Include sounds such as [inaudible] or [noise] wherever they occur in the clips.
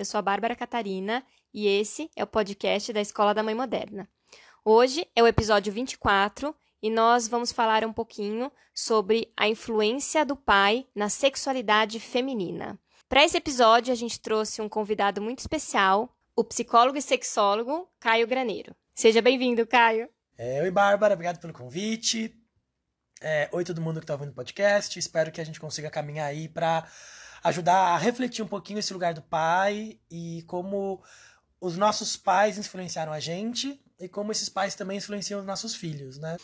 eu sou a Bárbara Catarina e esse é o podcast da Escola da Mãe Moderna. Hoje é o episódio 24 e nós vamos falar um pouquinho sobre a influência do pai na sexualidade feminina. Para esse episódio, a gente trouxe um convidado muito especial, o psicólogo e sexólogo Caio Graneiro. Seja bem-vindo, Caio. É, oi, Bárbara, obrigado pelo convite. É, oi, todo mundo que está ouvindo o podcast. Espero que a gente consiga caminhar aí para ajudar a refletir um pouquinho esse lugar do pai e como os nossos pais influenciaram a gente e como esses pais também influenciam os nossos filhos, né?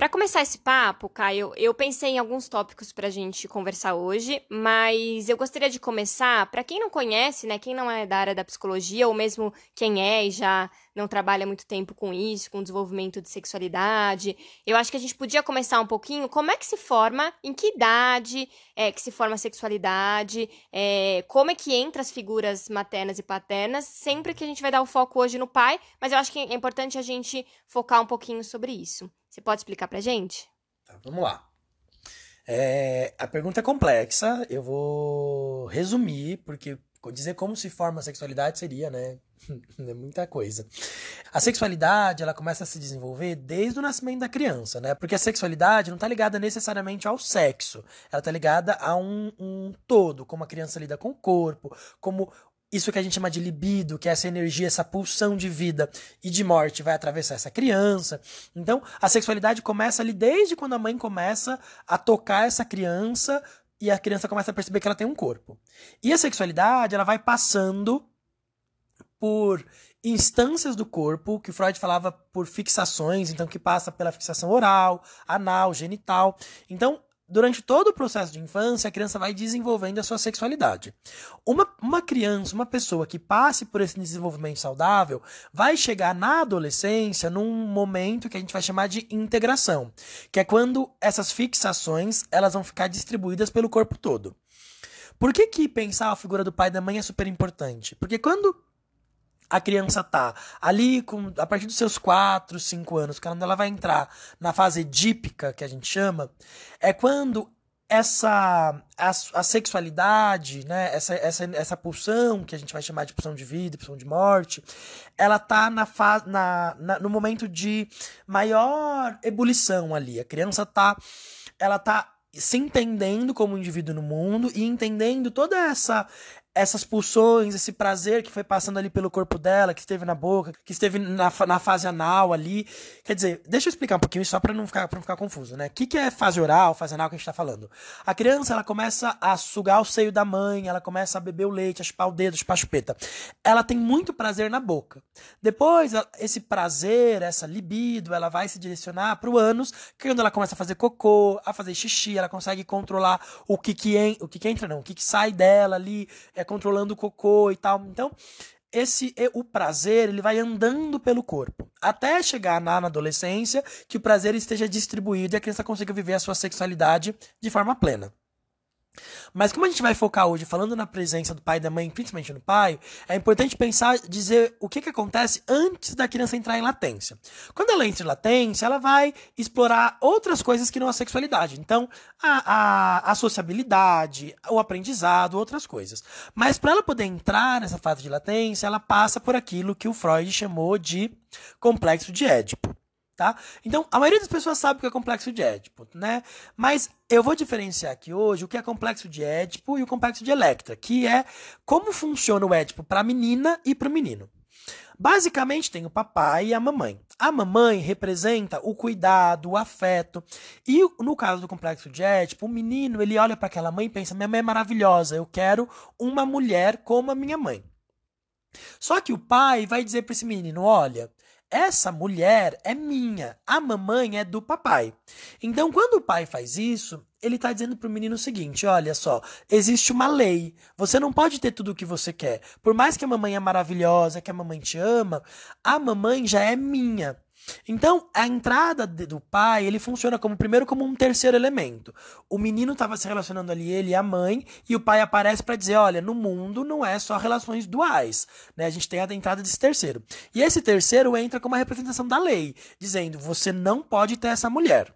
Para começar esse papo, Caio, eu pensei em alguns tópicos para a gente conversar hoje, mas eu gostaria de começar, para quem não conhece, né, quem não é da área da psicologia, ou mesmo quem é e já não trabalha muito tempo com isso, com desenvolvimento de sexualidade, eu acho que a gente podia começar um pouquinho como é que se forma, em que idade é que se forma a sexualidade, é, como é que entra as figuras maternas e paternas, sempre que a gente vai dar o foco hoje no pai, mas eu acho que é importante a gente focar um pouquinho sobre isso. Você pode explicar pra gente? Tá, vamos lá. É, a pergunta é complexa, eu vou resumir, porque dizer como se forma a sexualidade seria, né? [laughs] é muita coisa. A sexualidade, ela começa a se desenvolver desde o nascimento da criança, né? Porque a sexualidade não está ligada necessariamente ao sexo. Ela está ligada a um, um todo, como a criança lida com o corpo, como isso que a gente chama de libido, que é essa energia, essa pulsão de vida e de morte vai atravessar essa criança. Então, a sexualidade começa ali desde quando a mãe começa a tocar essa criança e a criança começa a perceber que ela tem um corpo. E a sexualidade, ela vai passando por instâncias do corpo, que Freud falava por fixações, então que passa pela fixação oral, anal, genital. Então, durante todo o processo de infância, a criança vai desenvolvendo a sua sexualidade. Uma, uma criança, uma pessoa que passe por esse desenvolvimento saudável, vai chegar na adolescência num momento que a gente vai chamar de integração, que é quando essas fixações elas vão ficar distribuídas pelo corpo todo. Por que, que pensar a figura do pai e da mãe é super importante? Porque quando a criança tá ali com a partir dos seus 4, 5 anos, quando ela vai entrar na fase edípica, que a gente chama, é quando essa a, a, sexualidade, né, essa, essa, essa pulsão que a gente vai chamar de pulsão de vida, pulsão de morte, ela tá na, fa na, na no momento de maior ebulição ali. A criança tá ela tá se entendendo como indivíduo no mundo e entendendo toda essa essas pulsões, esse prazer que foi passando ali pelo corpo dela, que esteve na boca, que esteve na, na fase anal ali. Quer dizer, deixa eu explicar um pouquinho só para não ficar, não ficar confuso, né? O que, que é fase oral, fase anal que a gente tá falando? A criança, ela começa a sugar o seio da mãe, ela começa a beber o leite, a chupar o dedo, a chupar a chupeta. Ela tem muito prazer na boca. Depois, esse prazer, essa libido, ela vai se direcionar pro ânus, que é quando ela começa a fazer cocô, a fazer xixi, ela consegue controlar o que que, en, o que, que entra, não, o que, que sai dela ali, é controlando o cocô e tal. Então, esse o prazer ele vai andando pelo corpo até chegar na, na adolescência que o prazer esteja distribuído e a criança consiga viver a sua sexualidade de forma plena. Mas como a gente vai focar hoje falando na presença do pai e da mãe, principalmente no pai, é importante pensar, dizer o que, que acontece antes da criança entrar em latência. Quando ela entra em latência, ela vai explorar outras coisas que não a sexualidade. Então, a, a, a sociabilidade, o aprendizado, outras coisas. Mas para ela poder entrar nessa fase de latência, ela passa por aquilo que o Freud chamou de complexo de Édipo tá? Então, a maioria das pessoas sabe o que é complexo de Édipo, né? Mas eu vou diferenciar aqui hoje o que é complexo de Édipo e o complexo de Electra, que é como funciona o Édipo para a menina e para o menino. Basicamente tem o papai e a mamãe. A mamãe representa o cuidado, o afeto. E no caso do complexo de Édipo, o menino ele olha para aquela mãe e pensa: minha mãe é maravilhosa, eu quero uma mulher como a minha mãe. Só que o pai vai dizer para esse menino: olha, essa mulher é minha, a mamãe é do papai. Então, quando o pai faz isso, ele tá dizendo pro menino o seguinte: olha só, existe uma lei. Você não pode ter tudo o que você quer. Por mais que a mamãe é maravilhosa, que a mamãe te ama, a mamãe já é minha. Então, a entrada do pai, ele funciona como primeiro como um terceiro elemento. O menino estava se relacionando ali, ele e a mãe, e o pai aparece para dizer, olha, no mundo não é só relações duais, né? A gente tem a entrada desse terceiro. E esse terceiro entra como uma representação da lei, dizendo, você não pode ter essa mulher.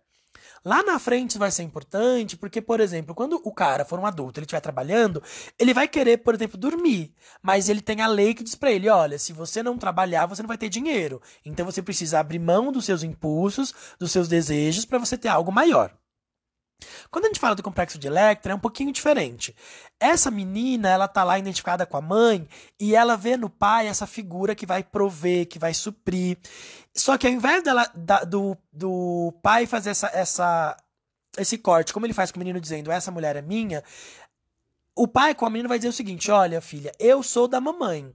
Lá na frente vai ser importante, porque, por exemplo, quando o cara for um adulto, ele estiver trabalhando, ele vai querer, por exemplo, dormir. Mas ele tem a lei que diz para ele: olha, se você não trabalhar, você não vai ter dinheiro. Então você precisa abrir mão dos seus impulsos, dos seus desejos, para você ter algo maior. Quando a gente fala do complexo de Electra, é um pouquinho diferente. Essa menina, ela tá lá identificada com a mãe e ela vê no pai essa figura que vai prover, que vai suprir. Só que ao invés dela, da, do, do pai fazer essa, essa, esse corte, como ele faz com o menino dizendo, essa mulher é minha, o pai com a menina vai dizer o seguinte: olha, filha, eu sou da mamãe.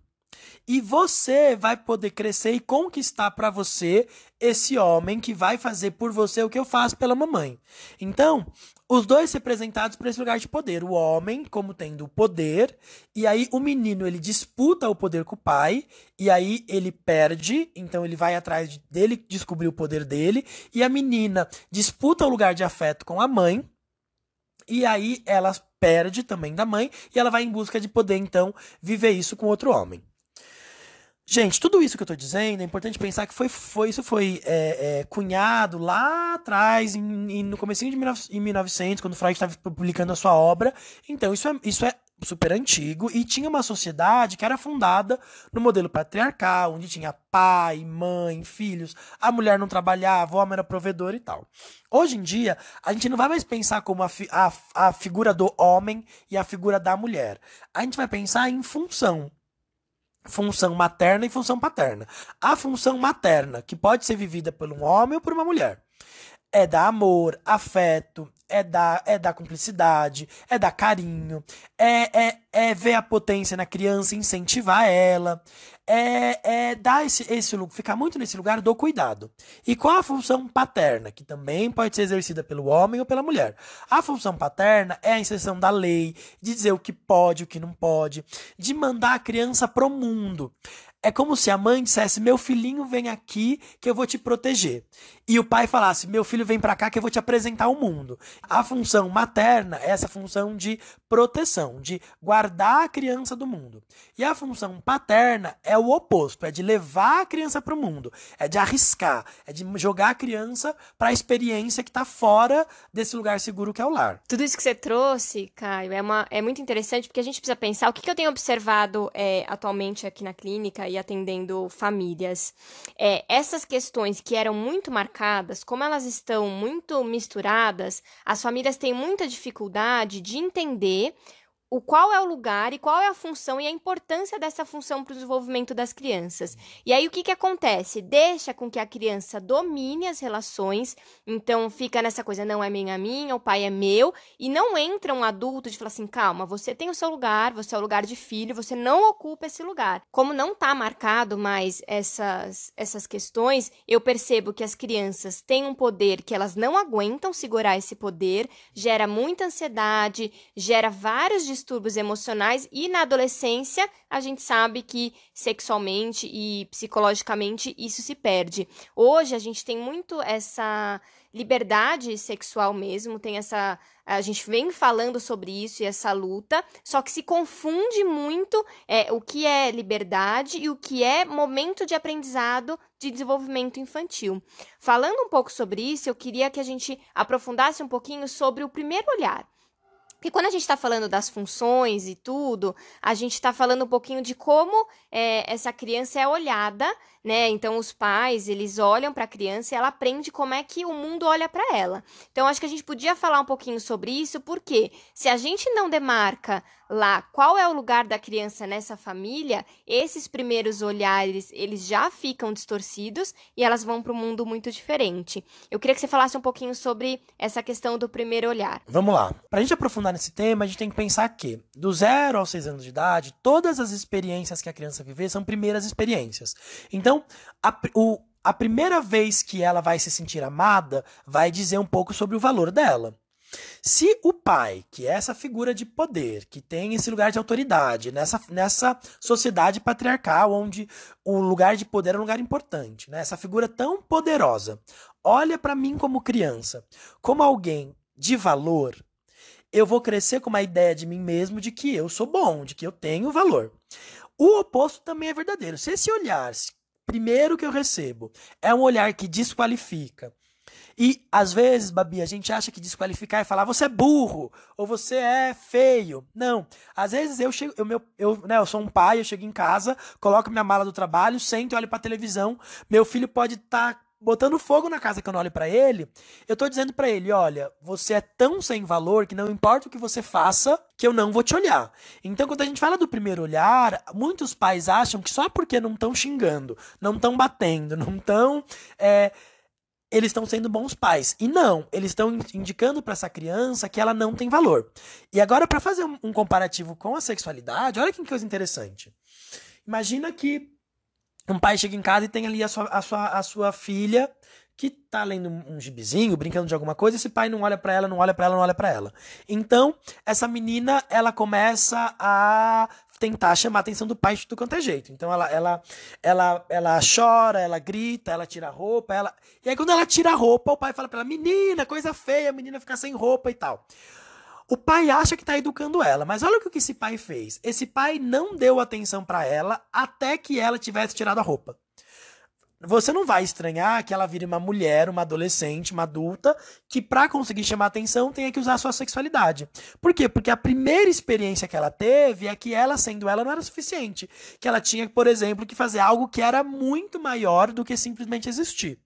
E você vai poder crescer e conquistar para você esse homem que vai fazer por você o que eu faço pela mamãe. Então, os dois representados por esse lugar de poder. O homem, como tendo o poder, e aí o menino ele disputa o poder com o pai, e aí ele perde, então ele vai atrás dele descobrir o poder dele, e a menina disputa o lugar de afeto com a mãe, e aí ela perde também da mãe, e ela vai em busca de poder, então, viver isso com outro homem. Gente, tudo isso que eu estou dizendo, é importante pensar que foi, foi isso foi é, é, cunhado lá atrás, em, em, no começo de 1900, quando Freud estava publicando a sua obra. Então, isso é, isso é super antigo e tinha uma sociedade que era fundada no modelo patriarcal, onde tinha pai, mãe, filhos, a mulher não trabalhava, o homem era provedor e tal. Hoje em dia, a gente não vai mais pensar como a, fi a, a figura do homem e a figura da mulher. A gente vai pensar em função função materna e função paterna. A função materna, que pode ser vivida por um homem ou por uma mulher, é dar amor, afeto, é dar, é dar cumplicidade, é dar carinho, é, é, é ver a potência na criança, incentivar ela, é, é dar esse, esse ficar muito nesse lugar do cuidado. E qual a função paterna, que também pode ser exercida pelo homem ou pela mulher? A função paterna é a inserção da lei, de dizer o que pode, o que não pode, de mandar a criança pro mundo. É como se a mãe dissesse: Meu filhinho, vem aqui que eu vou te proteger. E o pai falasse: Meu filho, vem para cá que eu vou te apresentar o mundo. A função materna é essa função de proteção, de guardar a criança do mundo. E a função paterna é o oposto: é de levar a criança para o mundo, é de arriscar, é de jogar a criança para a experiência que está fora desse lugar seguro que é o lar. Tudo isso que você trouxe, Caio, é, uma, é muito interessante porque a gente precisa pensar o que, que eu tenho observado é, atualmente aqui na clínica e atendendo famílias. É, essas questões que eram muito marcadas, como elas estão muito misturadas, as famílias têm muita dificuldade de entender o qual é o lugar e qual é a função e a importância dessa função para o desenvolvimento das crianças. E aí o que, que acontece? Deixa com que a criança domine as relações, então fica nessa coisa, não é minha, minha, o pai é meu, e não entra um adulto de falar assim, calma, você tem o seu lugar, você é o lugar de filho, você não ocupa esse lugar. Como não está marcado mais essas, essas questões, eu percebo que as crianças têm um poder que elas não aguentam segurar esse poder, gera muita ansiedade, gera vários distúrbios emocionais e na adolescência a gente sabe que sexualmente e psicologicamente isso se perde. Hoje a gente tem muito essa liberdade sexual mesmo, tem essa. A gente vem falando sobre isso e essa luta, só que se confunde muito é, o que é liberdade e o que é momento de aprendizado de desenvolvimento infantil. Falando um pouco sobre isso, eu queria que a gente aprofundasse um pouquinho sobre o primeiro olhar. Porque quando a gente está falando das funções e tudo, a gente está falando um pouquinho de como é, essa criança é olhada, né? Então os pais eles olham para a criança e ela aprende como é que o mundo olha para ela. Então acho que a gente podia falar um pouquinho sobre isso, porque se a gente não demarca lá qual é o lugar da criança nessa família, esses primeiros olhares eles já ficam distorcidos e elas vão para um mundo muito diferente. Eu queria que você falasse um pouquinho sobre essa questão do primeiro olhar. Vamos lá. Para a gente aprofundar nesse tema, a gente tem que pensar que do zero aos seis anos de idade, todas as experiências que a criança viver são primeiras experiências. Então, a, o, a primeira vez que ela vai se sentir amada vai dizer um pouco sobre o valor dela. Se o pai, que é essa figura de poder, que tem esse lugar de autoridade, nessa, nessa sociedade patriarcal, onde o lugar de poder é um lugar importante, né? essa figura tão poderosa, olha para mim como criança, como alguém de valor, eu vou crescer com uma ideia de mim mesmo de que eu sou bom, de que eu tenho valor. O oposto também é verdadeiro. Se esse olhar, primeiro que eu recebo, é um olhar que desqualifica, e às vezes, Babi, a gente acha que desqualificar é falar você é burro ou você é feio. Não. Às vezes eu chego, eu, meu, eu, né, eu sou um pai, eu chego em casa, coloco minha mala do trabalho, sento e olho pra televisão. Meu filho pode estar tá botando fogo na casa que eu não olho para ele. Eu tô dizendo para ele, olha, você é tão sem valor que não importa o que você faça, que eu não vou te olhar. Então, quando a gente fala do primeiro olhar, muitos pais acham que só porque não estão xingando, não estão batendo, não estão é, eles estão sendo bons pais. E não, eles estão indicando para essa criança que ela não tem valor. E agora, para fazer um, comparativo com a sexualidade, olha que coisa interessante. Imagina que um pai chega em casa e tem ali a sua, a sua, a sua filha que tá lendo um gibizinho, brincando de alguma coisa, esse pai não olha para ela, não olha para ela, não olha para ela. Então, essa menina, ela começa a tentar chamar a atenção do pai de tudo quanto é jeito. Então ela, ela, ela, ela chora, ela grita, ela tira a roupa, ela. E aí quando ela tira a roupa, o pai fala para ela: "Menina, coisa feia, a menina ficar sem roupa e tal". O pai acha que está educando ela, mas olha o que esse pai fez. Esse pai não deu atenção para ela até que ela tivesse tirado a roupa você não vai estranhar que ela vire uma mulher, uma adolescente, uma adulta, que para conseguir chamar atenção tenha que usar sua sexualidade. Por quê? Porque a primeira experiência que ela teve é que ela, sendo ela, não era suficiente. Que ela tinha, por exemplo, que fazer algo que era muito maior do que simplesmente existir.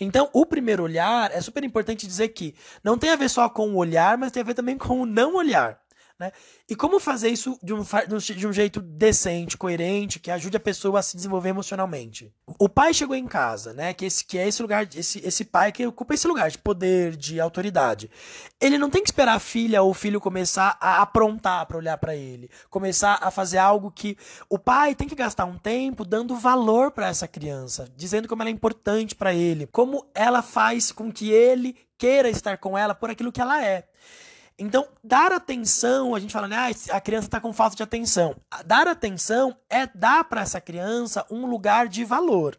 Então, o primeiro olhar é super importante dizer que não tem a ver só com o olhar, mas tem a ver também com o não olhar. Né? E como fazer isso de um, de um jeito decente, coerente, que ajude a pessoa a se desenvolver emocionalmente? O pai chegou em casa, né? Que, esse, que é esse lugar, esse, esse pai que ocupa esse lugar de poder, de autoridade. Ele não tem que esperar a filha ou o filho começar a aprontar para olhar para ele, começar a fazer algo que o pai tem que gastar um tempo dando valor para essa criança, dizendo como ela é importante para ele, como ela faz com que ele queira estar com ela por aquilo que ela é. Então, dar atenção, a gente fala, né, ah, a criança está com falta de atenção. Dar atenção é dar para essa criança um lugar de valor.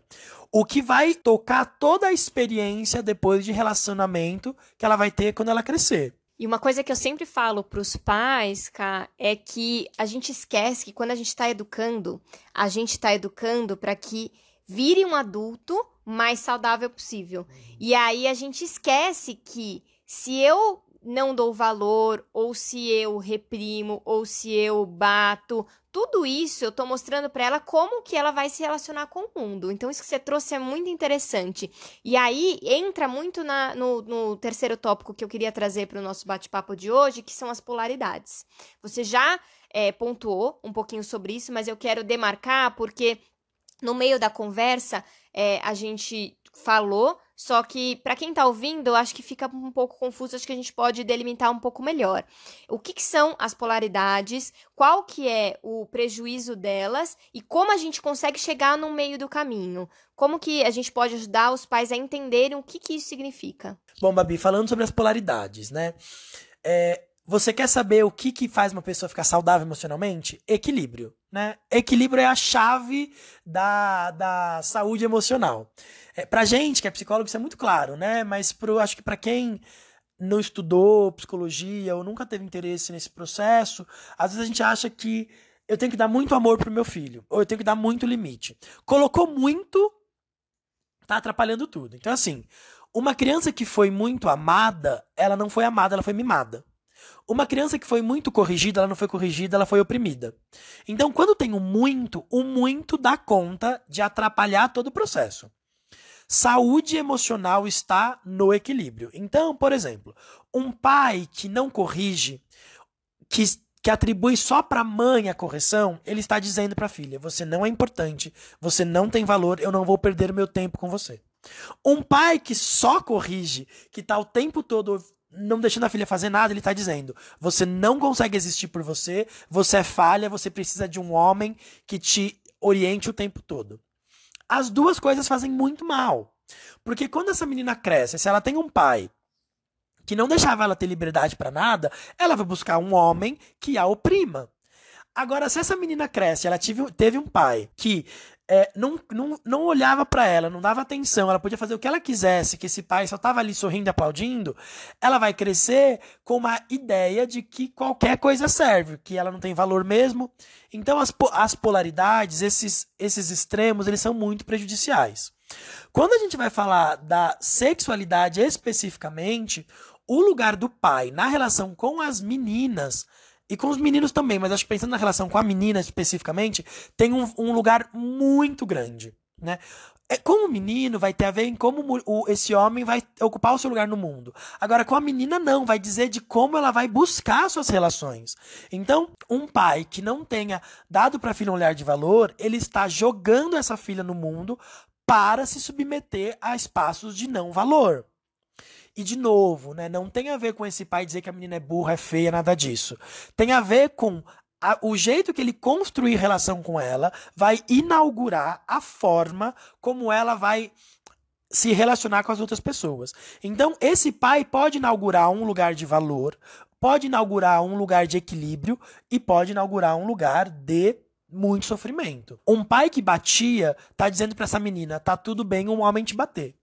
O que vai tocar toda a experiência depois de relacionamento que ela vai ter quando ela crescer. E uma coisa que eu sempre falo para os pais, cá, é que a gente esquece que quando a gente está educando, a gente está educando para que vire um adulto mais saudável possível. E aí a gente esquece que se eu não dou valor, ou se eu reprimo, ou se eu bato. Tudo isso eu tô mostrando para ela como que ela vai se relacionar com o mundo. Então, isso que você trouxe é muito interessante. E aí entra muito na, no, no terceiro tópico que eu queria trazer para o nosso bate-papo de hoje, que são as polaridades. Você já é, pontuou um pouquinho sobre isso, mas eu quero demarcar porque no meio da conversa é, a gente falou só que, para quem está ouvindo, eu acho que fica um pouco confuso, acho que a gente pode delimitar um pouco melhor. O que, que, são as polaridades, qual que é o prejuízo delas e como a gente consegue chegar no meio do caminho. Como que a gente pode ajudar os pais a entenderem o que, que isso significa? Bom, Babi, falando sobre as polaridades, né? É, você quer saber o que, que faz uma pessoa ficar saudável emocionalmente? Equilíbrio, né? Equilíbrio é a chave da, da saúde emocional. É, pra gente, que é psicólogo, isso é muito claro, né? Mas pro, acho que para quem não estudou psicologia ou nunca teve interesse nesse processo, às vezes a gente acha que eu tenho que dar muito amor pro meu filho, ou eu tenho que dar muito limite. Colocou muito, tá atrapalhando tudo. Então, assim, uma criança que foi muito amada, ela não foi amada, ela foi mimada. Uma criança que foi muito corrigida, ela não foi corrigida, ela foi oprimida. Então, quando tem o muito, o muito dá conta de atrapalhar todo o processo. Saúde emocional está no equilíbrio. Então, por exemplo, um pai que não corrige, que, que atribui só para a mãe a correção, ele está dizendo para a filha: você não é importante, você não tem valor, eu não vou perder meu tempo com você. Um pai que só corrige, que está o tempo todo não deixando a filha fazer nada, ele está dizendo: você não consegue existir por você, você é falha, você precisa de um homem que te oriente o tempo todo. As duas coisas fazem muito mal. Porque quando essa menina cresce, se ela tem um pai que não deixava ela ter liberdade para nada, ela vai buscar um homem que a oprima. Agora, se essa menina cresce, ela tive, teve um pai que é, não, não, não olhava para ela, não dava atenção, ela podia fazer o que ela quisesse, que esse pai só estava ali sorrindo e aplaudindo, ela vai crescer com uma ideia de que qualquer coisa serve, que ela não tem valor mesmo. Então as, as polaridades, esses, esses extremos, eles são muito prejudiciais. Quando a gente vai falar da sexualidade especificamente, o lugar do pai na relação com as meninas e com os meninos também, mas acho que pensando na relação com a menina especificamente, tem um, um lugar muito grande, né? É, com o menino vai ter a ver em como o, esse homem vai ocupar o seu lugar no mundo. Agora, com a menina, não, vai dizer de como ela vai buscar suas relações. Então, um pai que não tenha dado para a filha um olhar de valor, ele está jogando essa filha no mundo para se submeter a espaços de não valor. E de novo, né, não tem a ver com esse pai dizer que a menina é burra, é feia, nada disso. Tem a ver com a, o jeito que ele construir relação com ela vai inaugurar a forma como ela vai se relacionar com as outras pessoas. Então, esse pai pode inaugurar um lugar de valor, pode inaugurar um lugar de equilíbrio e pode inaugurar um lugar de muito sofrimento. Um pai que batia tá dizendo para essa menina: tá tudo bem um homem te bater.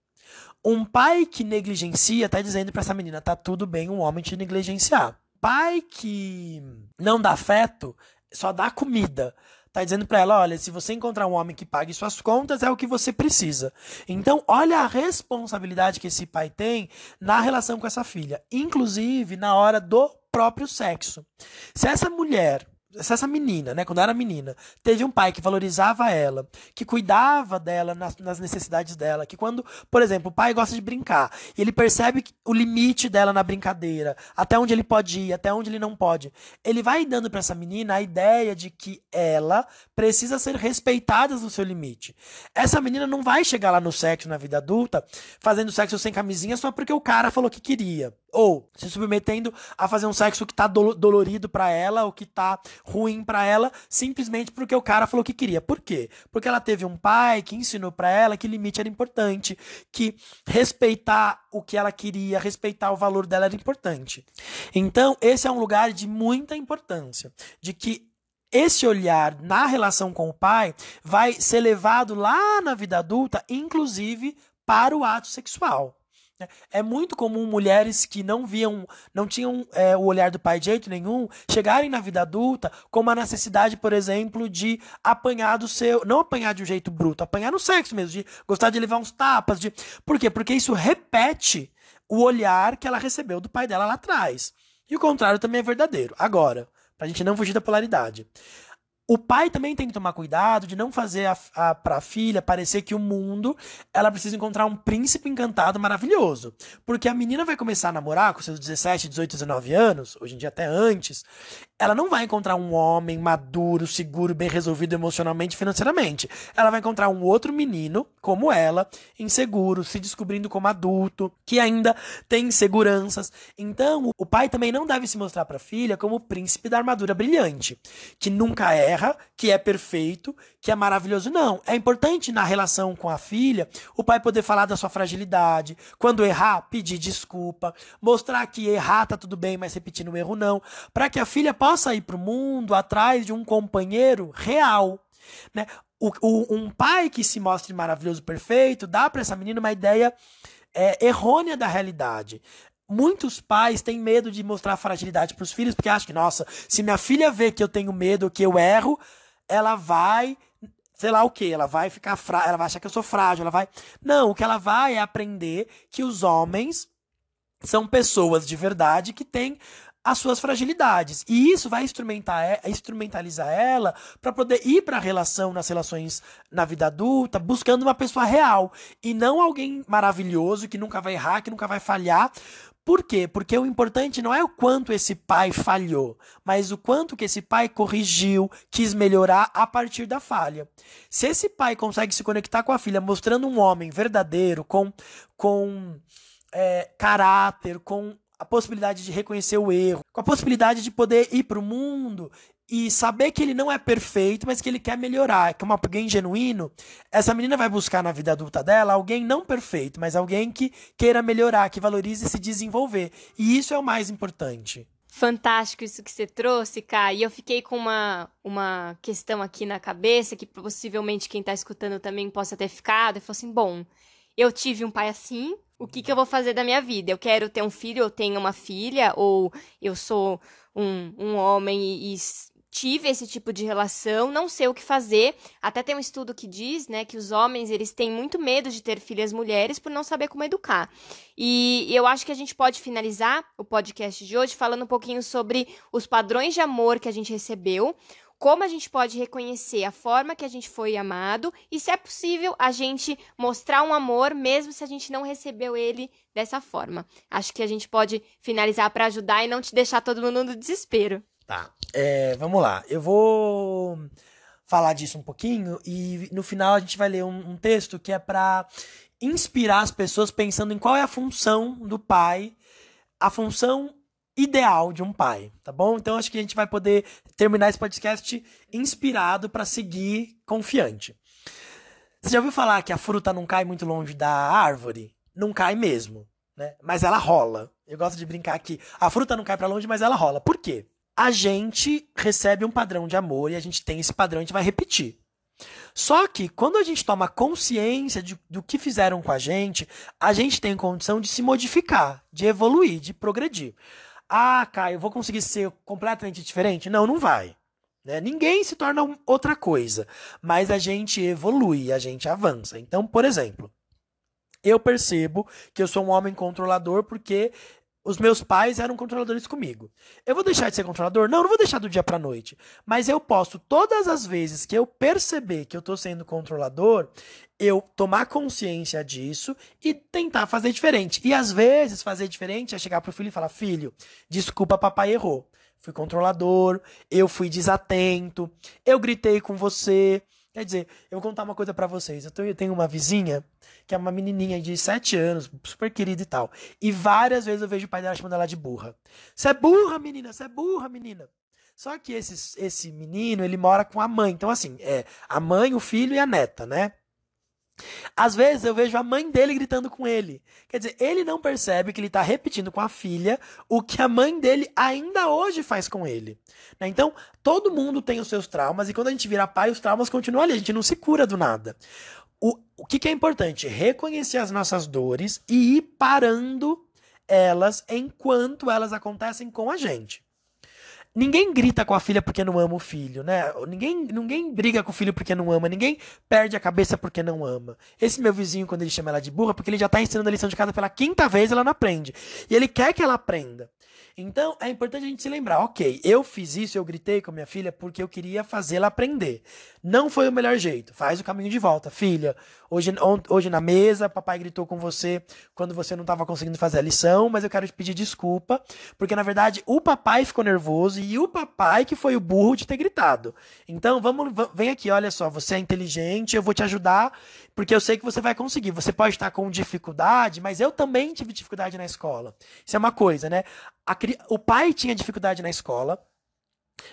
Um pai que negligencia tá dizendo para essa menina: tá tudo bem um homem te negligenciar. Pai que não dá afeto, só dá comida. Tá dizendo para ela: olha, se você encontrar um homem que pague suas contas, é o que você precisa. Então, olha a responsabilidade que esse pai tem na relação com essa filha, inclusive na hora do próprio sexo. Se essa mulher essa menina, né, quando era menina, teve um pai que valorizava ela, que cuidava dela nas, nas, necessidades dela, que quando, por exemplo, o pai gosta de brincar e ele percebe o limite dela na brincadeira, até onde ele pode ir, até onde ele não pode, ele vai dando para essa menina a ideia de que ela precisa ser respeitada no seu limite. Essa menina não vai chegar lá no sexo na vida adulta fazendo sexo sem camisinha só porque o cara falou que queria ou se submetendo a fazer um sexo que tá dolorido para ela ou que tá ruim para ela, simplesmente porque o cara falou que queria. Por quê? Porque ela teve um pai que ensinou para ela que limite era importante, que respeitar o que ela queria, respeitar o valor dela era importante. Então, esse é um lugar de muita importância, de que esse olhar na relação com o pai vai ser levado lá na vida adulta, inclusive para o ato sexual. É muito comum mulheres que não viam, não tinham é, o olhar do pai de jeito nenhum, chegarem na vida adulta com uma necessidade, por exemplo, de apanhar do seu. Não apanhar de um jeito bruto, apanhar no sexo mesmo, de gostar de levar uns tapas. De, por quê? Porque isso repete o olhar que ela recebeu do pai dela lá atrás. E o contrário também é verdadeiro. Agora, pra gente não fugir da polaridade. O pai também tem que tomar cuidado de não fazer a, a, pra filha parecer que o mundo ela precisa encontrar um príncipe encantado maravilhoso. Porque a menina vai começar a namorar com seus 17, 18, 19 anos, hoje em dia até antes, ela não vai encontrar um homem maduro, seguro, bem resolvido emocionalmente e financeiramente. Ela vai encontrar um outro menino, como ela, inseguro, se descobrindo como adulto, que ainda tem inseguranças. Então, o pai também não deve se mostrar para a filha como o príncipe da armadura brilhante, que nunca erra, que é perfeito, que é maravilhoso. Não. É importante na relação com a filha o pai poder falar da sua fragilidade, quando errar, pedir desculpa, mostrar que errar tá tudo bem, mas repetindo o erro não, para que a filha possa ir para o mundo atrás de um companheiro real. Né? O, o, um pai que se mostre maravilhoso, perfeito, dá para essa menina uma ideia é, errônea da realidade. Muitos pais têm medo de mostrar fragilidade para os filhos, porque acham que, nossa, se minha filha vê que eu tenho medo, que eu erro, ela vai sei lá o que, ela vai ficar fra... ela vai achar que eu sou frágil, ela vai. Não, o que ela vai é aprender que os homens são pessoas de verdade que têm as suas fragilidades. E isso vai instrumentalizar ela para poder ir para a relação, nas relações na vida adulta, buscando uma pessoa real e não alguém maravilhoso que nunca vai errar, que nunca vai falhar. Por quê? Porque o importante não é o quanto esse pai falhou, mas o quanto que esse pai corrigiu, quis melhorar a partir da falha. Se esse pai consegue se conectar com a filha, mostrando um homem verdadeiro, com, com é, caráter, com a possibilidade de reconhecer o erro, com a possibilidade de poder ir para o mundo e saber que ele não é perfeito, mas que ele quer melhorar, que é uma, alguém genuíno, essa menina vai buscar na vida adulta dela alguém não perfeito, mas alguém que queira melhorar, que valorize se desenvolver. E isso é o mais importante. Fantástico isso que você trouxe, Kai. E eu fiquei com uma, uma questão aqui na cabeça, que possivelmente quem está escutando também possa ter ficado. E falou assim: bom, eu tive um pai assim, o que, que eu vou fazer da minha vida? Eu quero ter um filho, eu tenho uma filha, ou eu sou um, um homem e, e tive esse tipo de relação, não sei o que fazer. Até tem um estudo que diz, né, que os homens, eles têm muito medo de ter filhas mulheres por não saber como educar. E eu acho que a gente pode finalizar o podcast de hoje falando um pouquinho sobre os padrões de amor que a gente recebeu, como a gente pode reconhecer a forma que a gente foi amado e se é possível a gente mostrar um amor mesmo se a gente não recebeu ele dessa forma. Acho que a gente pode finalizar para ajudar e não te deixar todo mundo no desespero. Tá. É, vamos lá. Eu vou falar disso um pouquinho e no final a gente vai ler um, um texto que é para inspirar as pessoas pensando em qual é a função do pai, a função ideal de um pai, tá bom? Então acho que a gente vai poder terminar esse podcast inspirado para seguir confiante. Você já ouviu falar que a fruta não cai muito longe da árvore? Não cai mesmo, né? Mas ela rola. Eu gosto de brincar que a fruta não cai para longe, mas ela rola. Por quê? A gente recebe um padrão de amor e a gente tem esse padrão, a gente vai repetir. Só que quando a gente toma consciência de, do que fizeram com a gente, a gente tem condição de se modificar, de evoluir, de progredir. Ah, Caio, vou conseguir ser completamente diferente? Não, não vai. Né? Ninguém se torna outra coisa, mas a gente evolui, a gente avança. Então, por exemplo, eu percebo que eu sou um homem controlador porque os meus pais eram controladores comigo. Eu vou deixar de ser controlador? Não, não vou deixar do dia para noite. Mas eu posso, todas as vezes que eu perceber que eu tô sendo controlador, eu tomar consciência disso e tentar fazer diferente. E às vezes fazer diferente é chegar pro filho e falar: "Filho, desculpa, papai errou. Fui controlador, eu fui desatento, eu gritei com você, Quer dizer, eu vou contar uma coisa para vocês. Eu tenho uma vizinha que é uma menininha de 7 anos, super querida e tal. E várias vezes eu vejo o pai dela chamando ela de burra. Você é burra, menina, você é burra, menina. Só que esse, esse menino, ele mora com a mãe. Então, assim, é a mãe, o filho e a neta, né? Às vezes eu vejo a mãe dele gritando com ele. Quer dizer, ele não percebe que ele está repetindo com a filha o que a mãe dele ainda hoje faz com ele. Né? Então, todo mundo tem os seus traumas e quando a gente vira pai, os traumas continuam ali. A gente não se cura do nada. O, o que, que é importante? Reconhecer as nossas dores e ir parando elas enquanto elas acontecem com a gente. Ninguém grita com a filha porque não ama o filho, né? Ninguém, ninguém briga com o filho porque não ama. Ninguém perde a cabeça porque não ama. Esse meu vizinho, quando ele chama ela de burra, porque ele já tá ensinando a lição de casa pela quinta vez, ela não aprende. E ele quer que ela aprenda. Então, é importante a gente se lembrar, ok, eu fiz isso, eu gritei com minha filha porque eu queria fazê-la aprender. Não foi o melhor jeito. Faz o caminho de volta. Filha, hoje, hoje na mesa, papai gritou com você quando você não estava conseguindo fazer a lição, mas eu quero te pedir desculpa, porque na verdade o papai ficou nervoso e o papai que foi o burro de ter gritado. Então, vamos, vem aqui, olha só, você é inteligente, eu vou te ajudar, porque eu sei que você vai conseguir. Você pode estar com dificuldade, mas eu também tive dificuldade na escola. Isso é uma coisa, né? A, o pai tinha dificuldade na escola,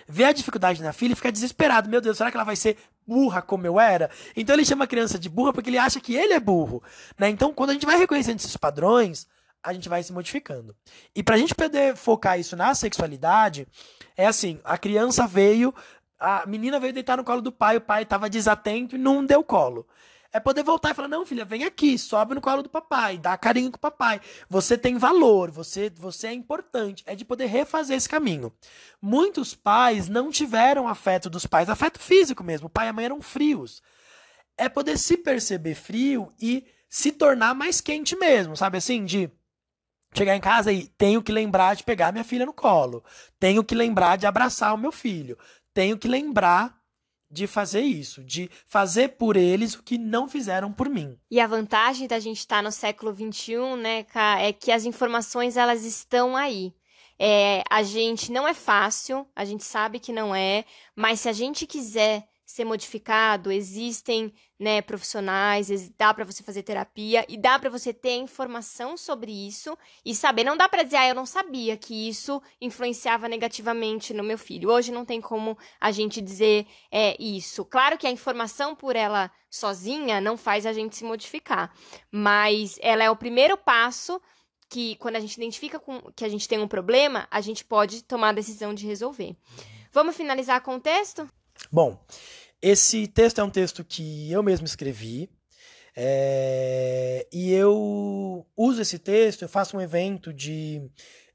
vê a dificuldade na filha e fica desesperado. Meu Deus, será que ela vai ser burra como eu era? Então ele chama a criança de burra porque ele acha que ele é burro. Né? Então, quando a gente vai reconhecendo esses padrões, a gente vai se modificando. E pra gente poder focar isso na sexualidade, é assim, a criança veio, a menina veio deitar no colo do pai, o pai estava desatento e não deu colo é poder voltar e falar: não, filha, vem aqui, sobe no colo do papai, dá carinho com o papai. Você tem valor, você, você é importante. É de poder refazer esse caminho. Muitos pais não tiveram afeto dos pais, afeto físico mesmo. O pai e a mãe eram frios. É poder se perceber frio e se tornar mais quente mesmo, sabe assim? De chegar em casa e tenho que lembrar de pegar minha filha no colo, tenho que lembrar de abraçar o meu filho, tenho que lembrar de fazer isso, de fazer por eles o que não fizeram por mim. E a vantagem da gente estar tá no século XXI, né, é que as informações elas estão aí. É, a gente não é fácil, a gente sabe que não é, mas se a gente quiser ser modificado, existem né, profissionais, dá para você fazer terapia e dá para você ter informação sobre isso e saber. Não dá para dizer, ah, eu não sabia que isso influenciava negativamente no meu filho. Hoje não tem como a gente dizer é, isso. Claro que a informação por ela sozinha não faz a gente se modificar, mas ela é o primeiro passo que quando a gente identifica com, que a gente tem um problema, a gente pode tomar a decisão de resolver. Vamos finalizar com o texto? Bom, esse texto é um texto que eu mesmo escrevi. É, e eu uso esse texto, eu faço um evento de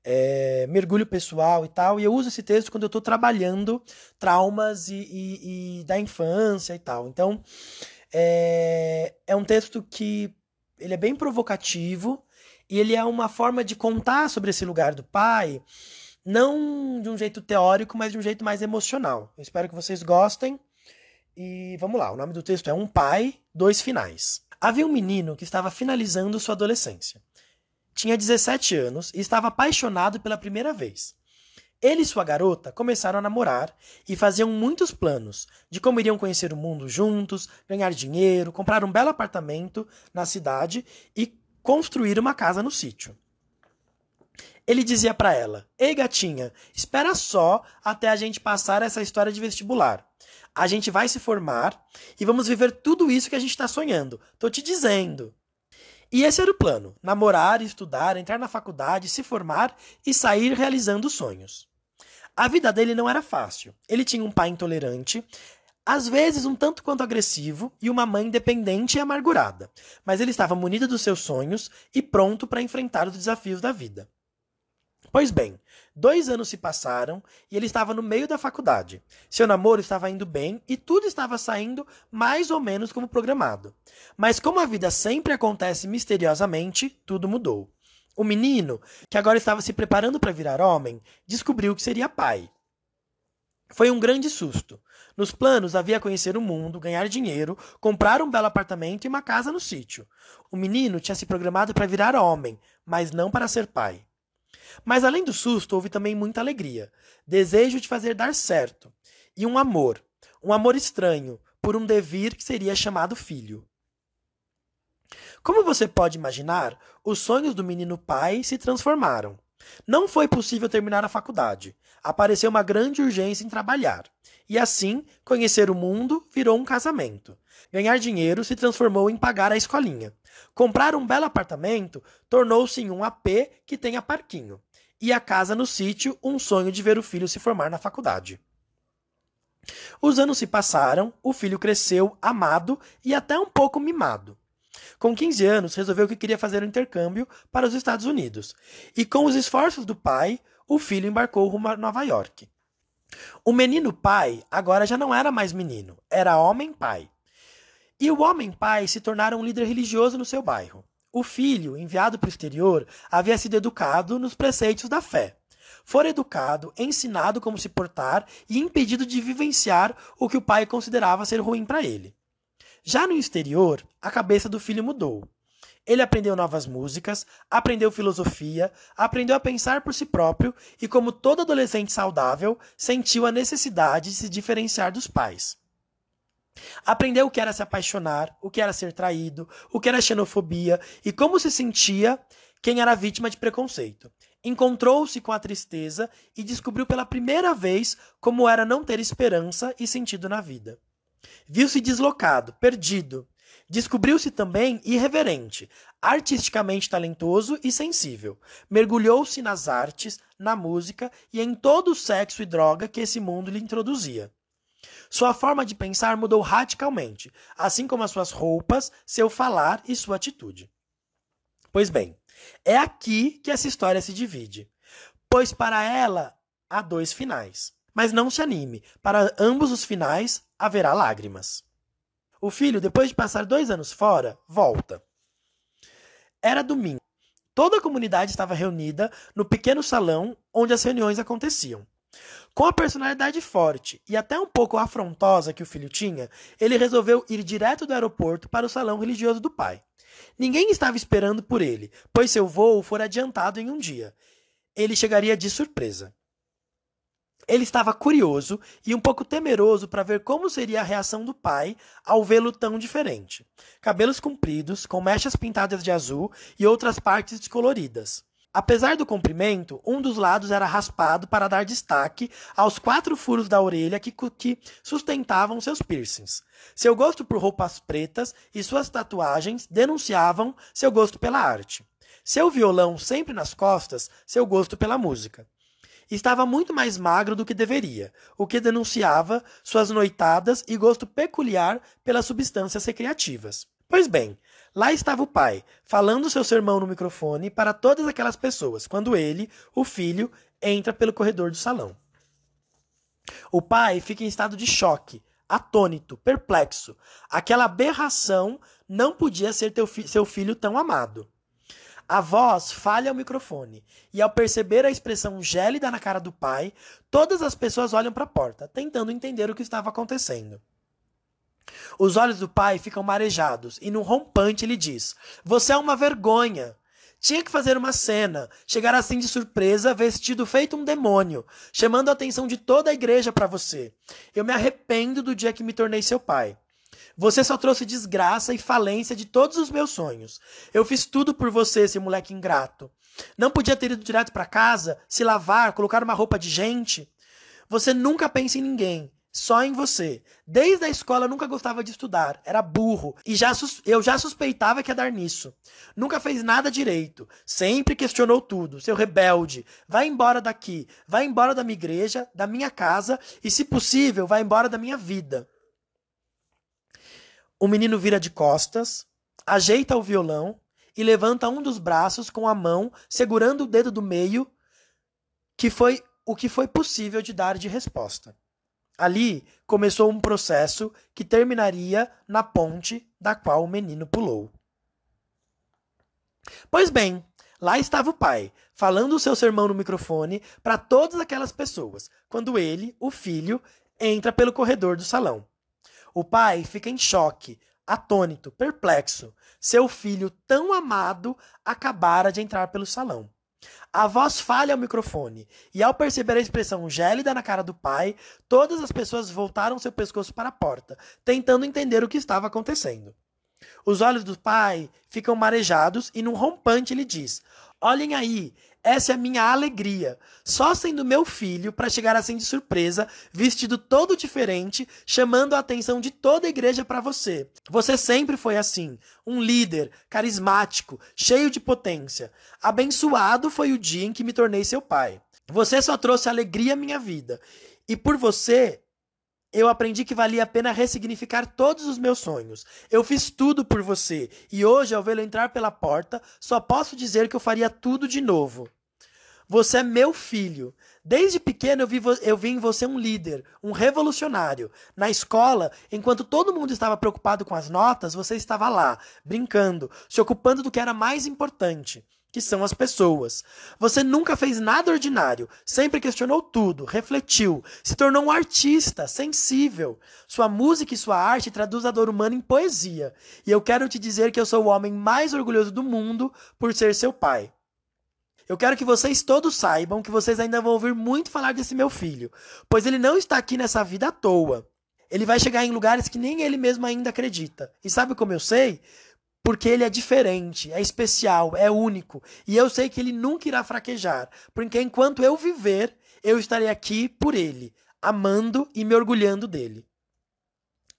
é, mergulho pessoal e tal, e eu uso esse texto quando eu estou trabalhando traumas e, e, e, da infância e tal. Então, é, é um texto que ele é bem provocativo, e ele é uma forma de contar sobre esse lugar do pai, não de um jeito teórico, mas de um jeito mais emocional. Eu espero que vocês gostem. E vamos lá, o nome do texto é Um Pai, Dois Finais. Havia um menino que estava finalizando sua adolescência. Tinha 17 anos e estava apaixonado pela primeira vez. Ele e sua garota começaram a namorar e faziam muitos planos de como iriam conhecer o mundo juntos, ganhar dinheiro, comprar um belo apartamento na cidade e construir uma casa no sítio. Ele dizia para ela: Ei, gatinha, espera só até a gente passar essa história de vestibular. A gente vai se formar e vamos viver tudo isso que a gente está sonhando. Tô te dizendo. E esse era o plano: namorar, estudar, entrar na faculdade, se formar e sair realizando sonhos. A vida dele não era fácil. Ele tinha um pai intolerante, às vezes um tanto quanto agressivo e uma mãe independente e amargurada, mas ele estava munido dos seus sonhos e pronto para enfrentar os desafios da vida. Pois bem, dois anos se passaram e ele estava no meio da faculdade. Seu namoro estava indo bem e tudo estava saindo mais ou menos como programado. Mas, como a vida sempre acontece misteriosamente, tudo mudou. O menino, que agora estava se preparando para virar homem, descobriu que seria pai. Foi um grande susto. Nos planos havia conhecer o mundo, ganhar dinheiro, comprar um belo apartamento e uma casa no sítio. O menino tinha se programado para virar homem, mas não para ser pai. Mas além do susto, houve também muita alegria, desejo de fazer dar certo, e um amor, um amor estranho, por um devir que seria chamado filho. Como você pode imaginar, os sonhos do menino pai se transformaram. Não foi possível terminar a faculdade. Apareceu uma grande urgência em trabalhar. E assim, conhecer o mundo virou um casamento. Ganhar dinheiro se transformou em pagar a escolinha. Comprar um belo apartamento tornou-se em um AP que tenha parquinho. E a casa no sítio, um sonho de ver o filho se formar na faculdade. Os anos se passaram, o filho cresceu amado e até um pouco mimado. Com 15 anos, resolveu que queria fazer um intercâmbio para os Estados Unidos. E com os esforços do pai, o filho embarcou rumo a Nova York. O menino pai agora já não era mais menino, era homem pai. E o homem pai se tornara um líder religioso no seu bairro. O filho, enviado para o exterior, havia sido educado nos preceitos da fé. Fora educado, ensinado como se portar e impedido de vivenciar o que o pai considerava ser ruim para ele. Já no exterior, a cabeça do filho mudou. Ele aprendeu novas músicas, aprendeu filosofia, aprendeu a pensar por si próprio e, como todo adolescente saudável, sentiu a necessidade de se diferenciar dos pais. Aprendeu o que era se apaixonar, o que era ser traído, o que era xenofobia e como se sentia quem era vítima de preconceito. Encontrou-se com a tristeza e descobriu pela primeira vez como era não ter esperança e sentido na vida. Viu-se deslocado, perdido. Descobriu-se também irreverente, artisticamente talentoso e sensível. Mergulhou-se nas artes, na música e em todo o sexo e droga que esse mundo lhe introduzia. Sua forma de pensar mudou radicalmente, assim como as suas roupas, seu falar e sua atitude. Pois bem, é aqui que essa história se divide, pois para ela há dois finais. Mas não se anime, para ambos os finais haverá lágrimas. O filho, depois de passar dois anos fora, volta. Era domingo. Toda a comunidade estava reunida no pequeno salão onde as reuniões aconteciam. Com a personalidade forte e até um pouco afrontosa que o filho tinha, ele resolveu ir direto do aeroporto para o salão religioso do pai. Ninguém estava esperando por ele, pois seu voo fora adiantado em um dia. Ele chegaria de surpresa. Ele estava curioso e um pouco temeroso para ver como seria a reação do pai ao vê-lo tão diferente. Cabelos compridos, com mechas pintadas de azul e outras partes descoloridas. Apesar do comprimento, um dos lados era raspado para dar destaque aos quatro furos da orelha que, que, sustentavam seus piercings. Seu gosto por roupas pretas e suas tatuagens denunciavam seu gosto pela arte. Seu violão sempre nas costas, seu gosto pela música. Estava muito mais magro do que deveria, o que denunciava suas noitadas e gosto peculiar pelas substâncias recreativas. Pois bem, lá estava o pai, falando seu sermão no microfone para todas aquelas pessoas, quando ele, o filho, entra pelo corredor do salão. O pai fica em estado de choque, atônito, perplexo. Aquela aberração não podia ser fi seu filho tão amado. A voz falha ao microfone, e ao perceber a expressão gélida na cara do pai, todas as pessoas olham para a porta, tentando entender o que estava acontecendo. Os olhos do pai ficam marejados, e num rompante ele diz: Você é uma vergonha. Tinha que fazer uma cena, chegar assim de surpresa, vestido feito um demônio, chamando a atenção de toda a igreja para você. Eu me arrependo do dia que me tornei seu pai. Você só trouxe desgraça e falência de todos os meus sonhos. Eu fiz tudo por você, esse moleque ingrato. Não podia ter ido direto para casa, se lavar, colocar uma roupa de gente? Você nunca pensa em ninguém, só em você. Desde a escola nunca gostava de estudar, era burro e já eu já suspeitava que ia dar nisso. Nunca fez nada direito, sempre questionou tudo. Seu rebelde, vai embora daqui, vai embora da minha igreja, da minha casa e, se possível, vai embora da minha vida. O menino vira de costas, ajeita o violão e levanta um dos braços com a mão segurando o dedo do meio, que foi o que foi possível de dar de resposta. Ali começou um processo que terminaria na ponte da qual o menino pulou. Pois bem, lá estava o pai, falando o seu sermão no microfone para todas aquelas pessoas, quando ele, o filho, entra pelo corredor do salão. O pai fica em choque, atônito, perplexo. Seu filho tão amado acabara de entrar pelo salão. A voz falha ao microfone, e ao perceber a expressão gélida na cara do pai, todas as pessoas voltaram seu pescoço para a porta, tentando entender o que estava acontecendo. Os olhos do pai ficam marejados e num rompante ele diz: Olhem aí, essa é a minha alegria. Só sendo meu filho para chegar assim de surpresa, vestido todo diferente, chamando a atenção de toda a igreja para você. Você sempre foi assim, um líder, carismático, cheio de potência. Abençoado foi o dia em que me tornei seu pai. Você só trouxe alegria à minha vida. E por você, eu aprendi que valia a pena ressignificar todos os meus sonhos. Eu fiz tudo por você e hoje, ao vê-lo entrar pela porta, só posso dizer que eu faria tudo de novo. Você é meu filho. Desde pequeno eu vi, eu vi em você um líder, um revolucionário. Na escola, enquanto todo mundo estava preocupado com as notas, você estava lá, brincando, se ocupando do que era mais importante, que são as pessoas. Você nunca fez nada ordinário, sempre questionou tudo, refletiu, se tornou um artista, sensível. Sua música e sua arte traduz a dor humana em poesia. E eu quero te dizer que eu sou o homem mais orgulhoso do mundo por ser seu pai. Eu quero que vocês todos saibam que vocês ainda vão ouvir muito falar desse meu filho, pois ele não está aqui nessa vida à toa. Ele vai chegar em lugares que nem ele mesmo ainda acredita. E sabe como eu sei? Porque ele é diferente, é especial, é único. E eu sei que ele nunca irá fraquejar, porque enquanto eu viver, eu estarei aqui por ele, amando e me orgulhando dele.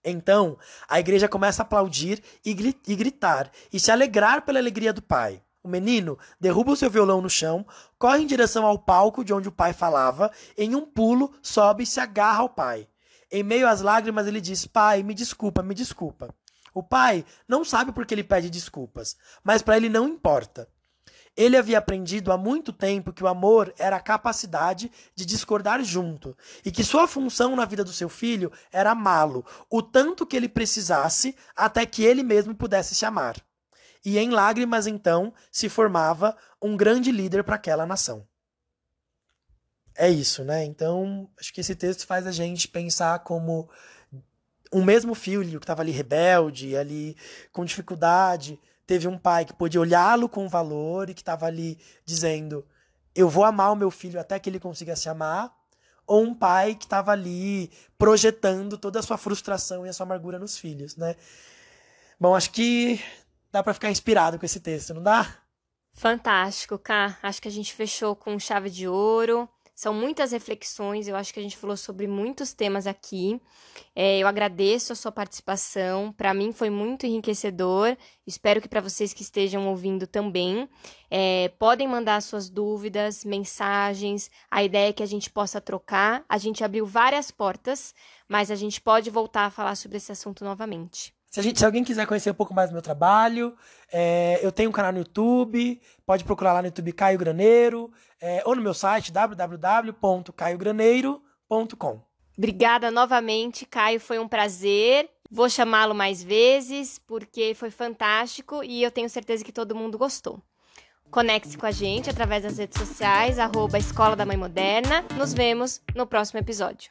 Então, a igreja começa a aplaudir e gritar, e se alegrar pela alegria do Pai. O menino derruba o seu violão no chão, corre em direção ao palco de onde o pai falava, em um pulo, sobe e se agarra ao pai. Em meio às lágrimas, ele diz: Pai, me desculpa, me desculpa. O pai não sabe por que ele pede desculpas, mas para ele não importa. Ele havia aprendido há muito tempo que o amor era a capacidade de discordar junto e que sua função na vida do seu filho era amá-lo o tanto que ele precisasse até que ele mesmo pudesse se amar e em lágrimas então se formava um grande líder para aquela nação. É isso, né? Então, acho que esse texto faz a gente pensar como um mesmo filho que estava ali rebelde, ali com dificuldade, teve um pai que pôde olhá-lo com valor e que estava ali dizendo: Eu vou amar o meu filho até que ele consiga se amar. ou um pai que estava ali projetando toda a sua frustração e a sua amargura nos filhos, né? Bom, acho que dá para ficar inspirado com esse texto, não dá? Fantástico, Ká. Acho que a gente fechou com chave de ouro. São muitas reflexões, eu acho que a gente falou sobre muitos temas aqui. É, eu agradeço a sua participação, para mim foi muito enriquecedor. Espero que para vocês que estejam ouvindo também. É, podem mandar suas dúvidas, mensagens, a ideia é que a gente possa trocar. A gente abriu várias portas, mas a gente pode voltar a falar sobre esse assunto novamente. Se, gente, se, alguém quiser conhecer um pouco mais do meu trabalho, é, eu tenho um canal no YouTube, pode procurar lá no YouTube Caio Graneiro, é, ou no meu site www.caiograneiro.com. Obrigada novamente, Caio, foi um prazer. Vou chamá-lo mais vezes, porque foi fantástico e eu tenho certeza que todo mundo gostou. Conecte-se com a gente através das redes sociais, arroba Escola da Mãe Moderna. Nos vemos no próximo episódio.